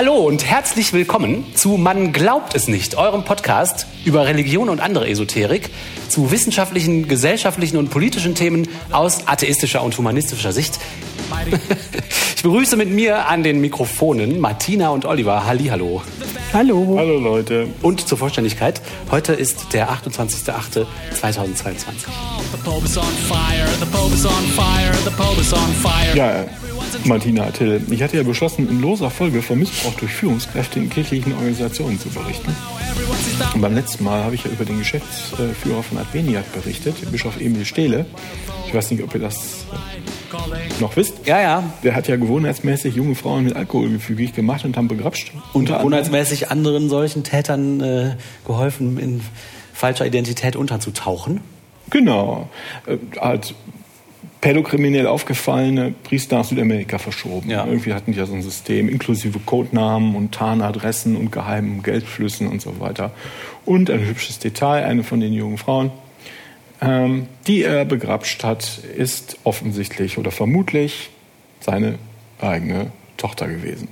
Hallo und herzlich willkommen zu Man glaubt es nicht, eurem Podcast über Religion und andere Esoterik, zu wissenschaftlichen, gesellschaftlichen und politischen Themen aus atheistischer und humanistischer Sicht. Ich begrüße mit mir an den Mikrofonen Martina und Oliver. Hallihallo. Hallo. Hallo Leute. Und zur Vollständigkeit, heute ist der 28.08.2022. Ja, Martina Till, ich hatte ja beschlossen, in loser Folge vom Missbrauch durch Führungskräfte in kirchlichen Organisationen zu berichten. Und beim letzten Mal habe ich ja über den Geschäftsführer von Adveniat berichtet, Bischof Emil Stehle. Ich weiß nicht, ob ihr das noch wisst. Ja, ja. Der hat ja gewohnheitsmäßig junge Frauen mit Alkohol gefügig gemacht und haben begrapscht. Und gewohnheitsmäßig anderen solchen Tätern äh, geholfen, in falscher Identität unterzutauchen. Genau. Äh, hat pädokriminell aufgefallene Priester nach Südamerika verschoben. Ja. Irgendwie hatten die ja so ein System, inklusive Codenamen und Tarnadressen und geheimen Geldflüssen und so weiter. Und ein hübsches Detail, eine von den jungen Frauen, ähm, die er begrapscht hat, ist offensichtlich oder vermutlich seine eigene Tochter gewesen.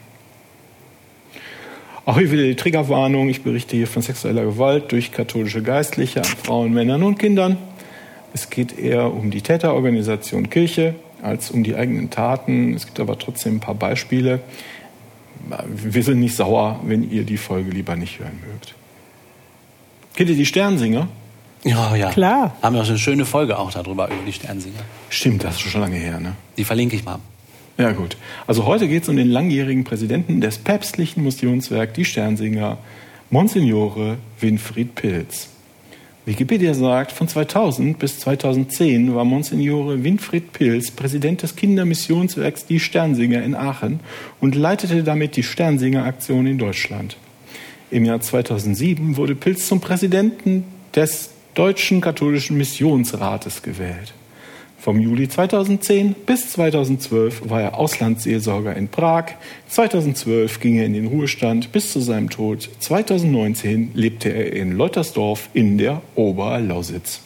Auch hier wieder die Triggerwarnung. Ich berichte hier von sexueller Gewalt durch katholische Geistliche an Frauen, Männern und Kindern. Es geht eher um die Täterorganisation Kirche als um die eigenen Taten. Es gibt aber trotzdem ein paar Beispiele. Wir sind nicht sauer, wenn ihr die Folge lieber nicht hören mögt. Kennt ihr die Sternsinger? Ja, ja. Klar. Haben wir auch eine schöne Folge auch darüber, über die Sternsinger. Stimmt, das ist schon lange her, ne? Die verlinke ich mal. Ja, gut. Also heute geht es um den langjährigen Präsidenten des päpstlichen Missionswerk Die Sternsinger, Monsignore Winfried Pilz. Wikipedia sagt, von 2000 bis 2010 war Monsignore Winfried Pilz Präsident des Kindermissionswerks Die Sternsinger in Aachen und leitete damit die Sternsinger-Aktion in Deutschland. Im Jahr 2007 wurde Pilz zum Präsidenten des Deutschen Katholischen Missionsrates gewählt. Vom Juli 2010 bis 2012 war er Auslandsseelsorger in Prag. 2012 ging er in den Ruhestand bis zu seinem Tod. 2019 lebte er in Leutersdorf in der Oberlausitz.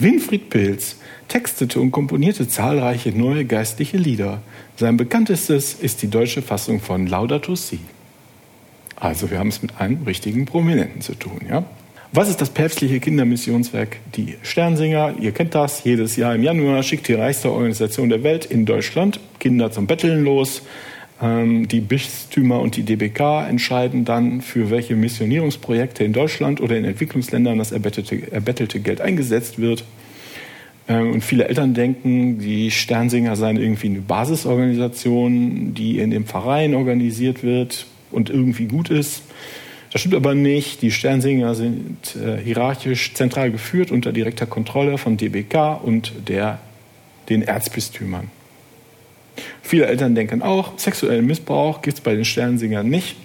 Winfried Pilz textete und komponierte zahlreiche neue geistliche Lieder. Sein bekanntestes ist die deutsche Fassung von Laudato Si. Also wir haben es mit einem richtigen Prominenten zu tun, ja? Was ist das päpstliche Kindermissionswerk? Die Sternsinger, ihr kennt das, jedes Jahr im Januar schickt die reichste Organisation der Welt in Deutschland Kinder zum Betteln los. Ähm, die Bistümer und die DBK entscheiden dann, für welche Missionierungsprojekte in Deutschland oder in Entwicklungsländern das erbettelte, erbettelte Geld eingesetzt wird. Ähm, und viele Eltern denken, die Sternsinger seien irgendwie eine Basisorganisation, die in dem Verein organisiert wird und irgendwie gut ist. Das stimmt aber nicht. Die Sternsinger sind äh, hierarchisch zentral geführt unter direkter Kontrolle von DBK und der, den Erzbistümern. Viele Eltern denken auch, sexuellen Missbrauch gibt es bei den Sternsingern nicht.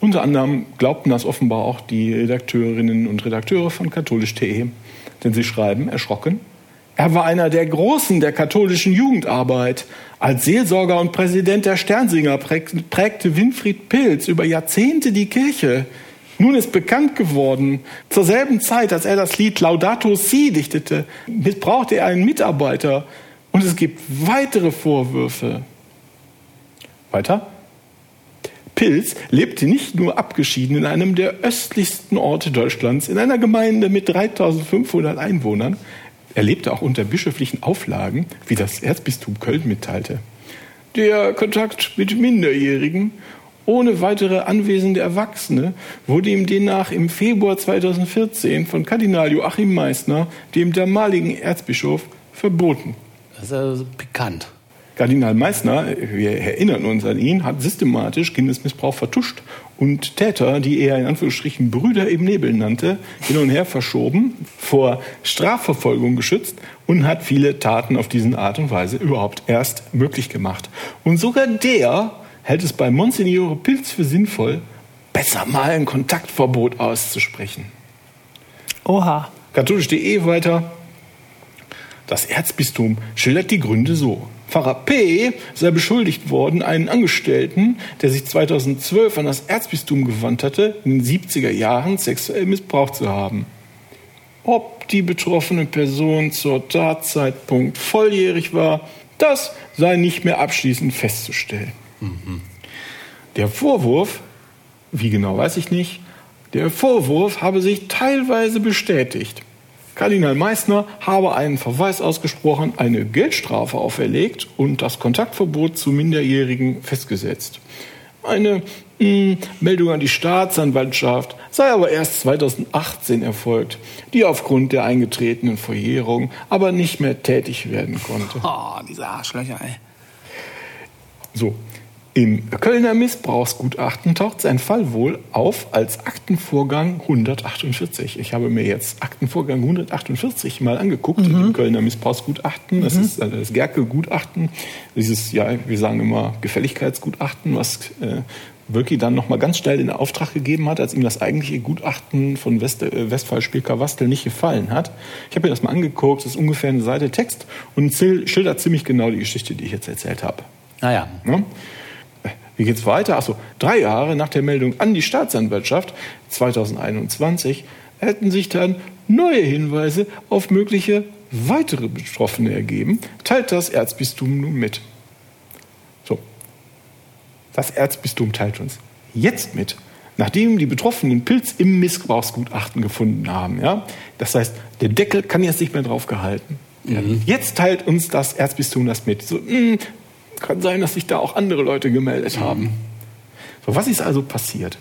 Unter anderem glaubten das offenbar auch die Redakteurinnen und Redakteure von katholisch.de, denn sie schreiben erschrocken, er war einer der Großen der katholischen Jugendarbeit. Als Seelsorger und Präsident der Sternsinger prägte Winfried Pilz über Jahrzehnte die Kirche. Nun ist bekannt geworden, zur selben Zeit, als er das Lied Laudato Si dichtete, missbrauchte er einen Mitarbeiter. Und es gibt weitere Vorwürfe. Weiter? Pilz lebte nicht nur abgeschieden in einem der östlichsten Orte Deutschlands, in einer Gemeinde mit 3500 Einwohnern. Er lebte auch unter bischöflichen Auflagen, wie das Erzbistum Köln mitteilte. Der Kontakt mit Minderjährigen ohne weitere anwesende Erwachsene wurde ihm demnach im Februar 2014 von Kardinal Joachim Meissner, dem damaligen Erzbischof, verboten. Das ist also pikant. Kardinal Meissner, wir erinnern uns an ihn, hat systematisch Kindesmissbrauch vertuscht und Täter, die er in Anführungsstrichen Brüder im Nebel nannte, hin und her verschoben, vor Strafverfolgung geschützt und hat viele Taten auf diese Art und Weise überhaupt erst möglich gemacht. Und sogar der hält es bei Monsignore Pilz für sinnvoll, besser mal ein Kontaktverbot auszusprechen. Oha. Katholisch.de weiter. Das Erzbistum schildert die Gründe so. Pfarrer P. sei beschuldigt worden, einen Angestellten, der sich 2012 an das Erzbistum gewandt hatte, in den 70er Jahren sexuell missbraucht zu haben. Ob die betroffene Person zur Tatzeitpunkt volljährig war, das sei nicht mehr abschließend festzustellen. Der Vorwurf, wie genau weiß ich nicht, der Vorwurf habe sich teilweise bestätigt. Kardinal Meissner habe einen Verweis ausgesprochen, eine Geldstrafe auferlegt und das Kontaktverbot zu Minderjährigen festgesetzt. Eine mh, Meldung an die Staatsanwaltschaft sei aber erst 2018 erfolgt, die aufgrund der eingetretenen Verjährung aber nicht mehr tätig werden konnte. Oh, diese Arschlöcher, ey. So, im Kölner Missbrauchsgutachten taucht sein Fall wohl auf als Aktenvorgang 148. Ich habe mir jetzt Aktenvorgang 148 mal angeguckt im Kölner Missbrauchsgutachten. Das ist äh, das Gerke-Gutachten, dieses, ja, wir sagen immer Gefälligkeitsgutachten, was äh, Wölki dann nochmal ganz schnell in Auftrag gegeben hat, als ihm das eigentliche Gutachten von West, äh, Westphal-Spielker-Wastel nicht gefallen hat. Ich habe mir das mal angeguckt, das ist ungefähr eine Seite Text und schildert ziemlich genau die Geschichte, die ich jetzt erzählt habe. Naja. Ne? Wie geht's weiter? Achso, drei Jahre nach der Meldung an die Staatsanwaltschaft 2021 hätten sich dann neue Hinweise auf mögliche weitere Betroffene ergeben, teilt das Erzbistum nun mit. So, das Erzbistum teilt uns jetzt mit, nachdem die Betroffenen Pilz im Missbrauchsgutachten gefunden haben. Ja? Das heißt, der Deckel kann jetzt nicht mehr drauf gehalten. werden. Jetzt teilt uns das Erzbistum das mit. So, mh, kann sein, dass sich da auch andere Leute gemeldet haben. So, was ist also passiert?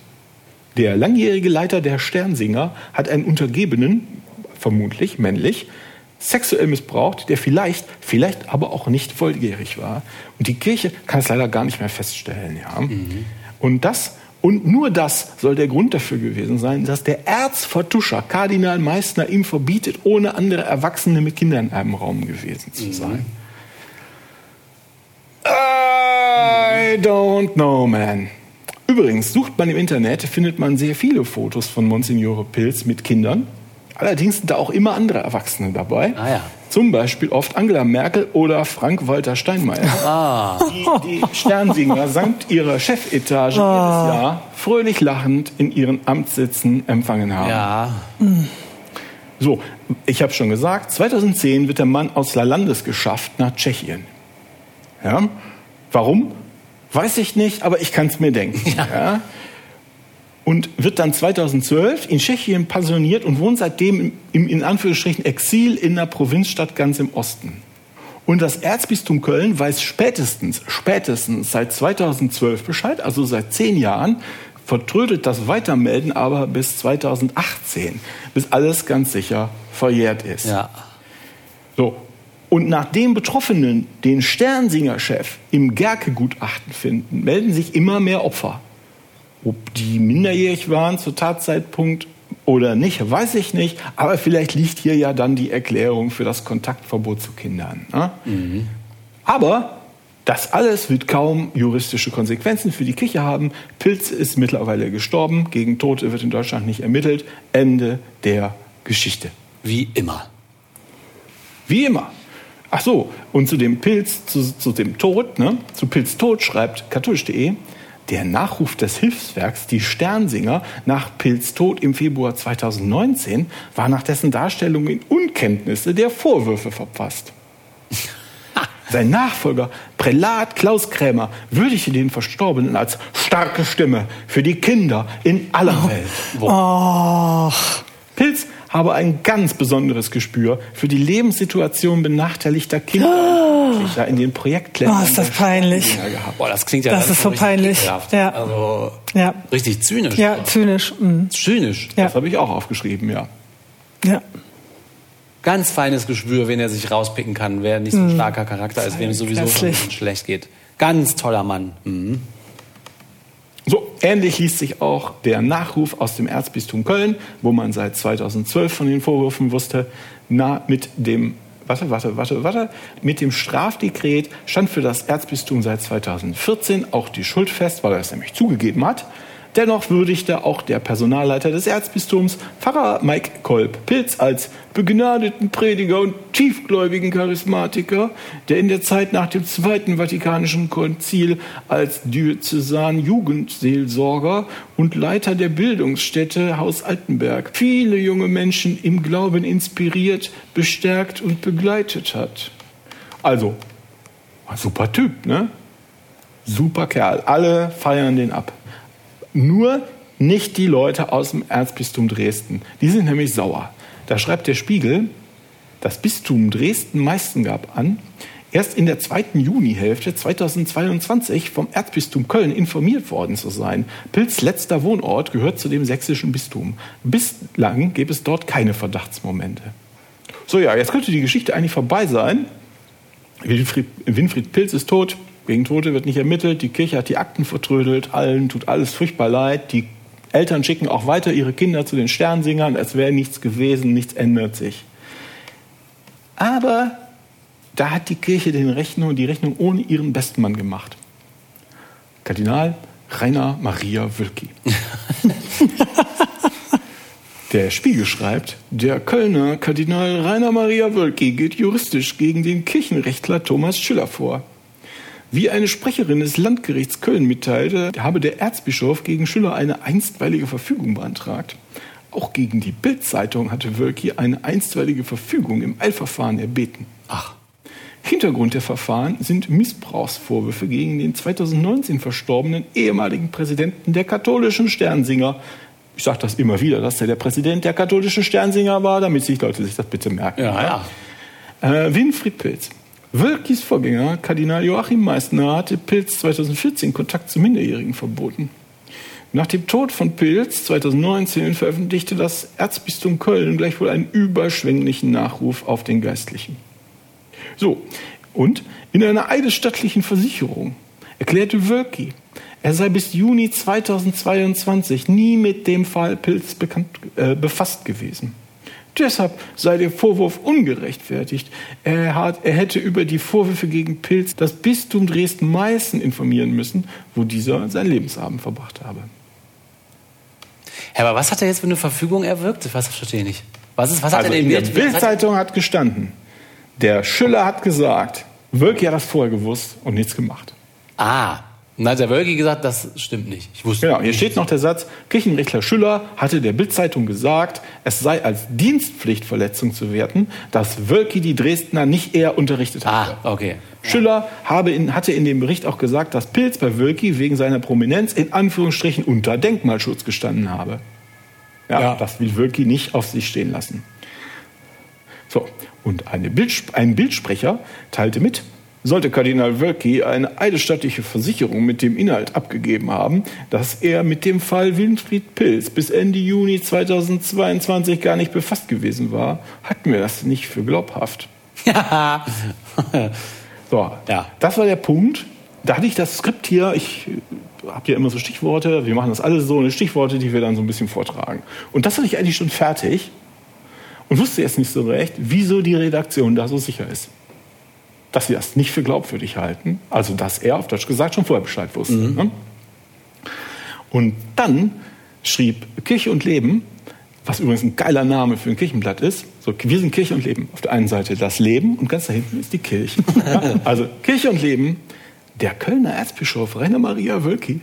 Der langjährige Leiter der Sternsinger hat einen Untergebenen, vermutlich männlich, sexuell missbraucht, der vielleicht, vielleicht aber auch nicht volljährig war. Und die Kirche kann es leider gar nicht mehr feststellen. Ja? Und das und nur das soll der Grund dafür gewesen sein, dass der Erzvertuscher Kardinal Meissner ihm verbietet, ohne andere Erwachsene mit Kindern in einem Raum gewesen zu sein. I don't know, man. Übrigens, sucht man im Internet, findet man sehr viele Fotos von Monsignore Pilz mit Kindern. Allerdings sind da auch immer andere Erwachsene dabei. Ah ja. Zum Beispiel oft Angela Merkel oder Frank-Walter Steinmeier. Ah. Die, die Sternsinger samt ihrer Chefetage jedes Jahr fröhlich lachend in ihren Amtssitzen empfangen haben. Ja. So, ich habe schon gesagt, 2010 wird der Mann aus Lalandes geschafft nach Tschechien. Ja? Warum? Weiß ich nicht, aber ich kann es mir denken. Ja. Und wird dann 2012 in Tschechien pensioniert und wohnt seitdem im, im in Anführungsstrichen Exil in einer Provinzstadt ganz im Osten. Und das Erzbistum Köln weiß spätestens, spätestens seit 2012 Bescheid, also seit zehn Jahren, vertrödelt das Weitermelden aber bis 2018, bis alles ganz sicher verjährt ist. Ja. So. Und nachdem Betroffenen den Sternsinger-Chef im Gerke-Gutachten finden, melden sich immer mehr Opfer. Ob die minderjährig waren zu Tatzeitpunkt oder nicht, weiß ich nicht. Aber vielleicht liegt hier ja dann die Erklärung für das Kontaktverbot zu Kindern. Ne? Aber das alles wird kaum juristische Konsequenzen für die Kirche haben. Pilz ist mittlerweile gestorben. Gegen Tote wird in Deutschland nicht ermittelt. Ende der Geschichte. Wie immer. Wie immer. Ach so, und zu dem Pilz, zu, zu dem Tod, ne? zu Pilz Tod schreibt katholisch.de, der Nachruf des Hilfswerks, die Sternsinger, nach Pilz Tod im Februar 2019 war nach dessen Darstellung in Unkenntnisse der Vorwürfe verfasst. Sein Nachfolger, Prälat Klaus Krämer, würdigte den Verstorbenen als starke Stimme für die Kinder in aller Welt. Och. Pilz habe ein ganz besonderes Gespür für die Lebenssituation benachteiligter Kinder Jugendlicher in den Projektländern. Oh, ist das peinlich. Boah, das klingt ja Das ist so peinlich. Ja. Also Ja. richtig zynisch. Ja, zynisch. Mhm. Zynisch. Ja. Das habe ich auch aufgeschrieben, ja. Ja. Ganz feines Geschwür, wen er sich rauspicken kann, wer nicht so ein starker Charakter ist, wem es sowieso schon schlecht geht. Ganz toller Mann. Mhm. So, ähnlich liest sich auch der Nachruf aus dem Erzbistum Köln, wo man seit 2012 von den Vorwürfen wusste, na, mit dem, warte, warte, warte, warte, mit dem Strafdekret stand für das Erzbistum seit 2014 auch die Schuld fest, weil er es nämlich zugegeben hat. Dennoch würdigte auch der Personalleiter des Erzbistums, Pfarrer Mike Kolb-Pilz, als begnadeten Prediger und tiefgläubigen Charismatiker, der in der Zeit nach dem Zweiten Vatikanischen Konzil als Diözesan-Jugendseelsorger und Leiter der Bildungsstätte Haus Altenberg viele junge Menschen im Glauben inspiriert, bestärkt und begleitet hat. Also, super Typ, ne? super Kerl. Alle feiern den ab. Nur nicht die Leute aus dem Erzbistum Dresden. Die sind nämlich sauer. Da schreibt der Spiegel, das Bistum Dresden-Meißen gab an, erst in der zweiten Junihälfte 2022 vom Erzbistum Köln informiert worden zu sein. Pilz letzter Wohnort gehört zu dem sächsischen Bistum. Bislang gäbe es dort keine Verdachtsmomente. So ja, jetzt könnte die Geschichte eigentlich vorbei sein. Winfried, Winfried Pilz ist tot, gegen Tote wird nicht ermittelt, die Kirche hat die Akten vertrödelt, allen tut alles furchtbar leid, die Eltern schicken auch weiter ihre Kinder zu den Sternsingern, es wäre nichts gewesen, nichts ändert sich. Aber da hat die Kirche den Rechnung, die Rechnung ohne ihren Bestmann gemacht. Kardinal Rainer Maria Wülki. Der Spiegel schreibt, der Kölner Kardinal Rainer Maria Wölki geht juristisch gegen den Kirchenrechtler Thomas Schüller vor. Wie eine Sprecherin des Landgerichts Köln mitteilte, habe der Erzbischof gegen Schüller eine einstweilige Verfügung beantragt. Auch gegen die Bildzeitung hatte Wölki eine einstweilige Verfügung im Eilverfahren erbeten. Ach. Hintergrund der Verfahren sind Missbrauchsvorwürfe gegen den 2019 verstorbenen ehemaligen Präsidenten der katholischen Sternsinger. Ich sage das immer wieder, dass er der Präsident der katholischen Sternsinger war, damit sich Leute sich das bitte merken. Ja, ja. Äh, Winfried Pilz. Wölkis Vorgänger, Kardinal Joachim Meissner, hatte Pilz 2014 Kontakt zu Minderjährigen verboten. Nach dem Tod von Pilz 2019 veröffentlichte das Erzbistum Köln gleichwohl einen überschwänglichen Nachruf auf den Geistlichen. So, und in einer eidesstattlichen Versicherung erklärte Wölki, er sei bis Juni 2022 nie mit dem Fall Pilz bekannt, äh, befasst gewesen. Deshalb sei der Vorwurf ungerechtfertigt. Er, hat, er, hätte über die Vorwürfe gegen Pilz das Bistum Dresden-Meißen informieren müssen, wo dieser sein Lebensabend verbracht habe. Herr, aber was hat er jetzt für eine Verfügung erwirkt? Was verstehe ich nicht. Was, ist, was hat also er denn in der? Bildzeitung hat gestanden, der Schüller hat gesagt, Wölki hat das vorher gewusst und nichts gemacht. Ah, dann hat der Wölki gesagt, das stimmt nicht. Ich wusste Genau, hier steht noch der Satz, Kirchenrechtler Schüller hatte der Bildzeitung gesagt, es sei als Dienstpflichtverletzung zu werten, dass Wölki die Dresdner nicht eher unterrichtet hatte. Ah, okay. Schüller habe in, hatte in dem Bericht auch gesagt, dass Pilz bei Wölki wegen seiner Prominenz in Anführungsstrichen unter Denkmalschutz gestanden habe. Ja, Ja. das will Wölki nicht auf sich stehen lassen. So, und Bild, ein Bildsprecher teilte mit, sollte Kardinal Wölki eine eidesstattliche Versicherung mit dem Inhalt abgegeben haben, dass er mit dem Fall Winfried Pilz bis Ende Juni 2022 gar nicht befasst gewesen war, hatten wir das nicht für glaubhaft. Ja. So, Ja. das war der Punkt. Da hatte ich das Skript hier, ich habe ja immer so Stichworte, wir machen das alles so, eine Stichworte, die wir dann so ein bisschen vortragen. Und das hatte ich eigentlich schon fertig und wusste jetzt nicht so recht, wieso die Redaktion da so sicher ist. Dass sie das nicht für glaubwürdig halten, also dass er auf Deutsch gesagt schon vorher Bescheid wusste. Ne? Und dann schrieb Kirche und Leben, was übrigens ein geiler Name für ein Kirchenblatt ist. So, wir sind Kirche und Leben. Auf der einen Seite das Leben und ganz da hinten ist die Kirche. Also Kirche und Leben. Der Kölner Erzbischof Rainer Maria Wölki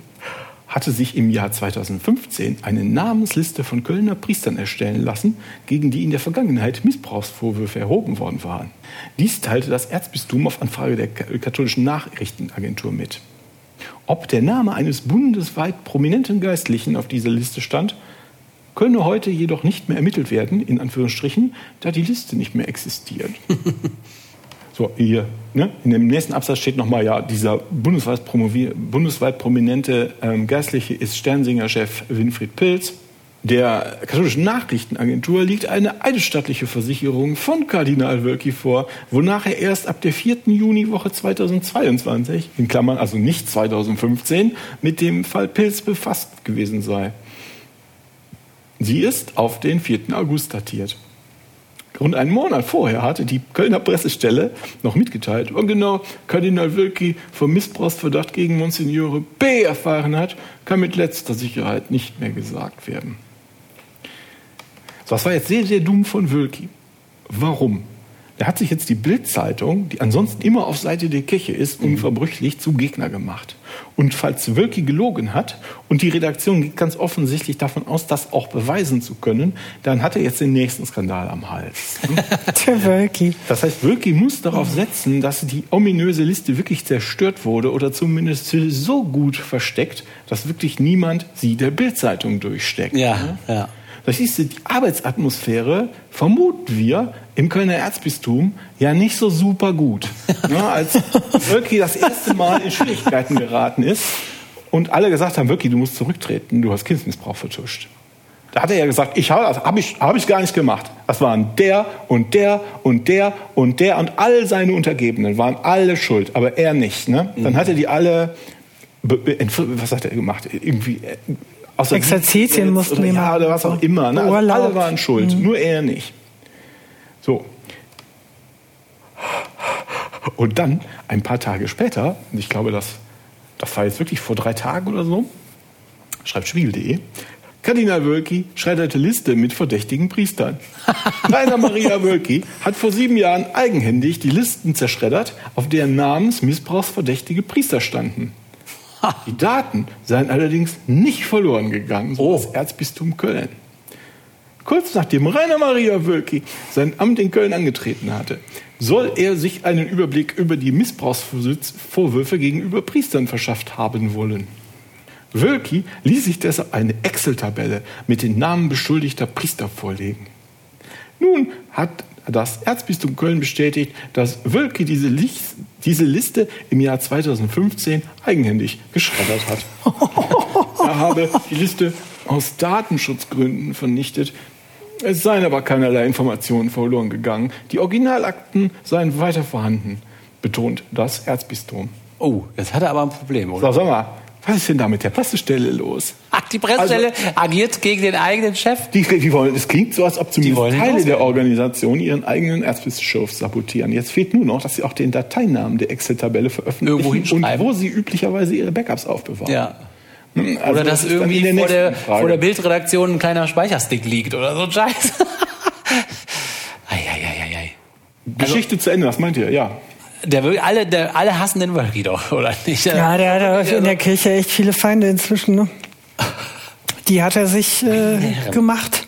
hatte sich im Jahr 2015 eine Namensliste von Kölner Priestern erstellen lassen, gegen die in der Vergangenheit Missbrauchsvorwürfe erhoben worden waren. Dies teilte das Erzbistum auf Anfrage der katholischen Nachrichtenagentur mit. Ob der Name eines bundesweit prominenten Geistlichen auf dieser Liste stand, könne heute jedoch nicht mehr ermittelt werden, in Anführungsstrichen, da die Liste nicht mehr existiert. so, hier, ne? in dem nächsten Absatz steht nochmal, ja, dieser bundesweit, bundesweit prominente ähm, Geistliche ist Sternsinger-Chef Winfried Pilz. Der katholischen Nachrichtenagentur liegt eine eidesstattliche Versicherung von Kardinal Wölki vor, wonach er erst ab der 4. Juniwoche 2022, in Klammern also nicht 2015, mit dem Fall Pilz befasst gewesen sei. Sie ist auf den 4. August datiert. Rund einen Monat vorher hatte die Kölner Pressestelle noch mitgeteilt, wann genau Kardinal Wölki vom Missbrauchsverdacht gegen Monsignore B. erfahren hat, kann mit letzter Sicherheit nicht mehr gesagt werden. So, das war jetzt sehr, sehr dumm von Wölki. Warum? Er hat sich jetzt die Bildzeitung, die ansonsten immer auf Seite der Kirche ist, unverbrüchlich zum Gegner gemacht. Und falls Wölki gelogen hat und die Redaktion geht ganz offensichtlich davon aus, das auch beweisen zu können, dann hat er jetzt den nächsten Skandal am Hals. Der Wölki. Das heißt, Wölki muss darauf setzen, dass die ominöse Liste wirklich zerstört wurde oder zumindest so gut versteckt, dass wirklich niemand sie der Bildzeitung durchsteckt. Ja, ja. Das ist die Arbeitsatmosphäre, vermuten wir, im Kölner Erzbistum ja nicht so super gut. Ja, als Wölki das erste Mal in Schwierigkeiten geraten ist und alle gesagt haben, Wölki, du musst zurücktreten, du hast Kindsmissbrauch vertuscht. Da hat er ja gesagt, ich habe hab ich, hab ich gar nicht gemacht. Das waren der und der und der und der und all seine Untergebenen waren alle schuld, aber er nicht. Ne? Dann hat er die alle, was hat er gemacht? Irgendwie äh, außer Exerzitien Dienst mussten oder, die ja, oder was auch immer. Ne? Also alle waren schuld, nur er nicht. So. Und dann, ein paar Tage später, und ich glaube, das, das war jetzt wirklich vor drei Tagen oder so, schreibt Spiegel.de, Kardinal Wölki schredderte Liste mit verdächtigen Priestern. Rainer Maria Wölki hat vor sieben Jahren eigenhändig die Listen zerschreddert, auf deren namensmissbrauchsverdächtige Priester standen. Die Daten seien allerdings nicht verloren gegangen, so das Erzbistum Köln. Kurz nachdem Rainer Maria Wölki sein Amt in Köln angetreten hatte, soll er sich einen Überblick über die Missbrauchsvorwürfe gegenüber Priestern verschafft haben wollen. Wölki ließ sich deshalb eine Excel-Tabelle mit den Namen beschuldigter Priester vorlegen. Nun hat das Erzbistum Köln bestätigt, dass Wölki diese, Lis- diese Liste im Jahr 2015 eigenhändig geschreddert hat. er habe die Liste aus Datenschutzgründen vernichtet. Es seien aber keinerlei Informationen verloren gegangen. Die Originalakten seien weiter vorhanden, betont das Erzbistum. Oh, jetzt hat er aber ein Problem, oder? So, sag mal, was ist denn da mit der Pressestelle los? Die Pressestelle agiert gegen den eigenen Chef? Die, die wollen, es klingt so, als ob zumindest Teile der. Organisation ihren eigenen Erzbischof sabotieren. Jetzt fehlt nur noch, dass sie auch den Dateinamen der Excel-Tabelle veröffentlichen und wo sie üblicherweise ihre Backups aufbewahren. Ja. Hm, also Oder dass das irgendwie in vor der, vor der Bildredaktion ein kleiner Speicherstick liegt oder so ein Scheiß. Eieieiei. Geschichte zu Ende, was meint ihr? Ja. Der, will- alle, der, alle hassen den Wölki doch, oder nicht? Ja, der hat in der Kirche echt viele Feinde inzwischen. Ne? Die hat er sich äh, gemacht.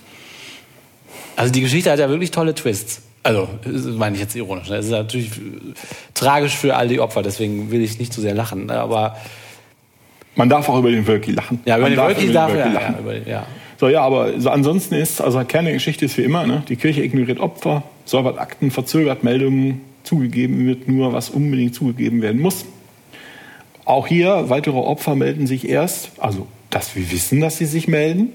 Also die Geschichte hat ja wirklich tolle Twists. Also, das meine ich jetzt ironisch. ne? Es ist natürlich äh, tragisch für all die Opfer, deswegen will ich nicht zu sehr lachen. ne? Aber Man darf auch über den Wölki lachen. ja, über Man den Wölki darf Wölki ja, lachen. ja, über den, ja. So, ja, aber so ansonsten ist, also Kern der Geschichte ist wie immer, ne? die Kirche ignoriert Opfer, säubert Akten, verzögert Meldungen, zugegeben wird nur, was unbedingt zugegeben werden muss. Auch hier, weitere Opfer melden sich erst, also dass wir wissen, dass sie sich melden,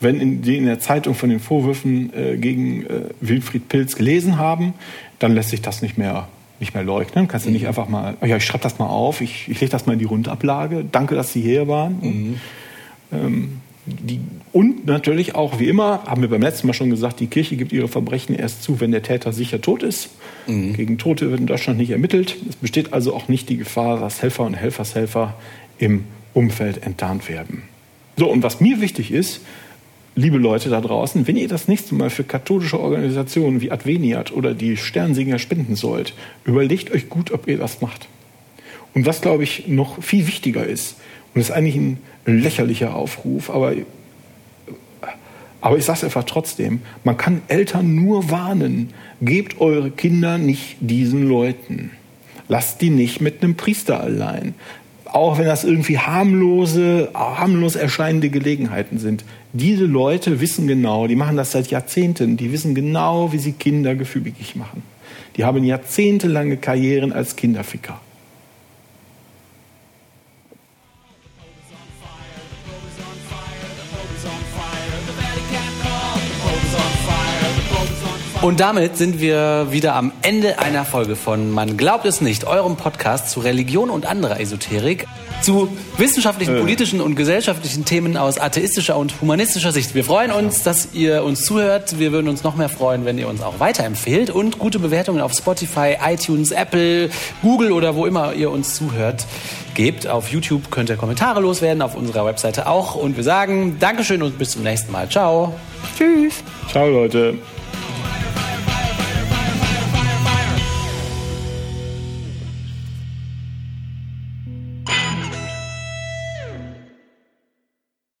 wenn in, die in der Zeitung von den Vorwürfen äh, gegen äh, Wilfried Pilz gelesen haben, dann lässt sich das nicht mehr, nicht mehr leugnen. Kannst du nicht einfach mal, oh ja, ich schreibe das mal auf, ich, ich lege das mal in die Rundablage, danke, dass Sie hier waren. Ähm, die, und natürlich auch, wie immer, haben wir beim letzten Mal schon gesagt, die Kirche gibt ihre Verbrechen erst zu, wenn der Täter sicher tot ist. Gegen Tote wird in Deutschland nicht ermittelt. Es besteht also auch nicht die Gefahr, dass Helfer und Helfershelfer im Umfeld enttarnt werden. So, und was mir wichtig ist, liebe Leute da draußen, wenn ihr das nächste Mal für katholische Organisationen wie Adveniat oder die Sternsinger spenden sollt, überlegt euch gut, ob ihr das macht. Und was, glaube ich, noch viel wichtiger ist, und das ist eigentlich ein lächerlicher Aufruf, aber, aber ich sage es einfach trotzdem, man kann Eltern nur warnen, gebt eure Kinder nicht diesen Leuten. Lasst die nicht mit einem Priester allein. Auch wenn das irgendwie harmlose, harmlos erscheinende Gelegenheiten sind. Diese Leute wissen genau, die machen das seit Jahrzehnten, die wissen genau, wie sie Kinder gefügig machen. Die haben jahrzehntelange Karrieren als Kinderficker. Und damit sind wir wieder am Ende einer Folge von Man glaubt es nicht, eurem Podcast zu Religion und anderer Esoterik, zu wissenschaftlichen, politischen und gesellschaftlichen Themen aus atheistischer und humanistischer Sicht. Wir freuen uns, dass ihr uns zuhört. Wir würden uns noch mehr freuen, wenn ihr uns auch weiterempfehlt und gute Bewertungen auf Spotify, iTunes, Apple, Google oder wo immer ihr uns zuhört gebt. Auf YouTube könnt ihr Kommentare loswerden, auf unserer Webseite auch. Und wir sagen Dankeschön und bis zum nächsten Mal. Ciao. Tschüss. Ciao Leute.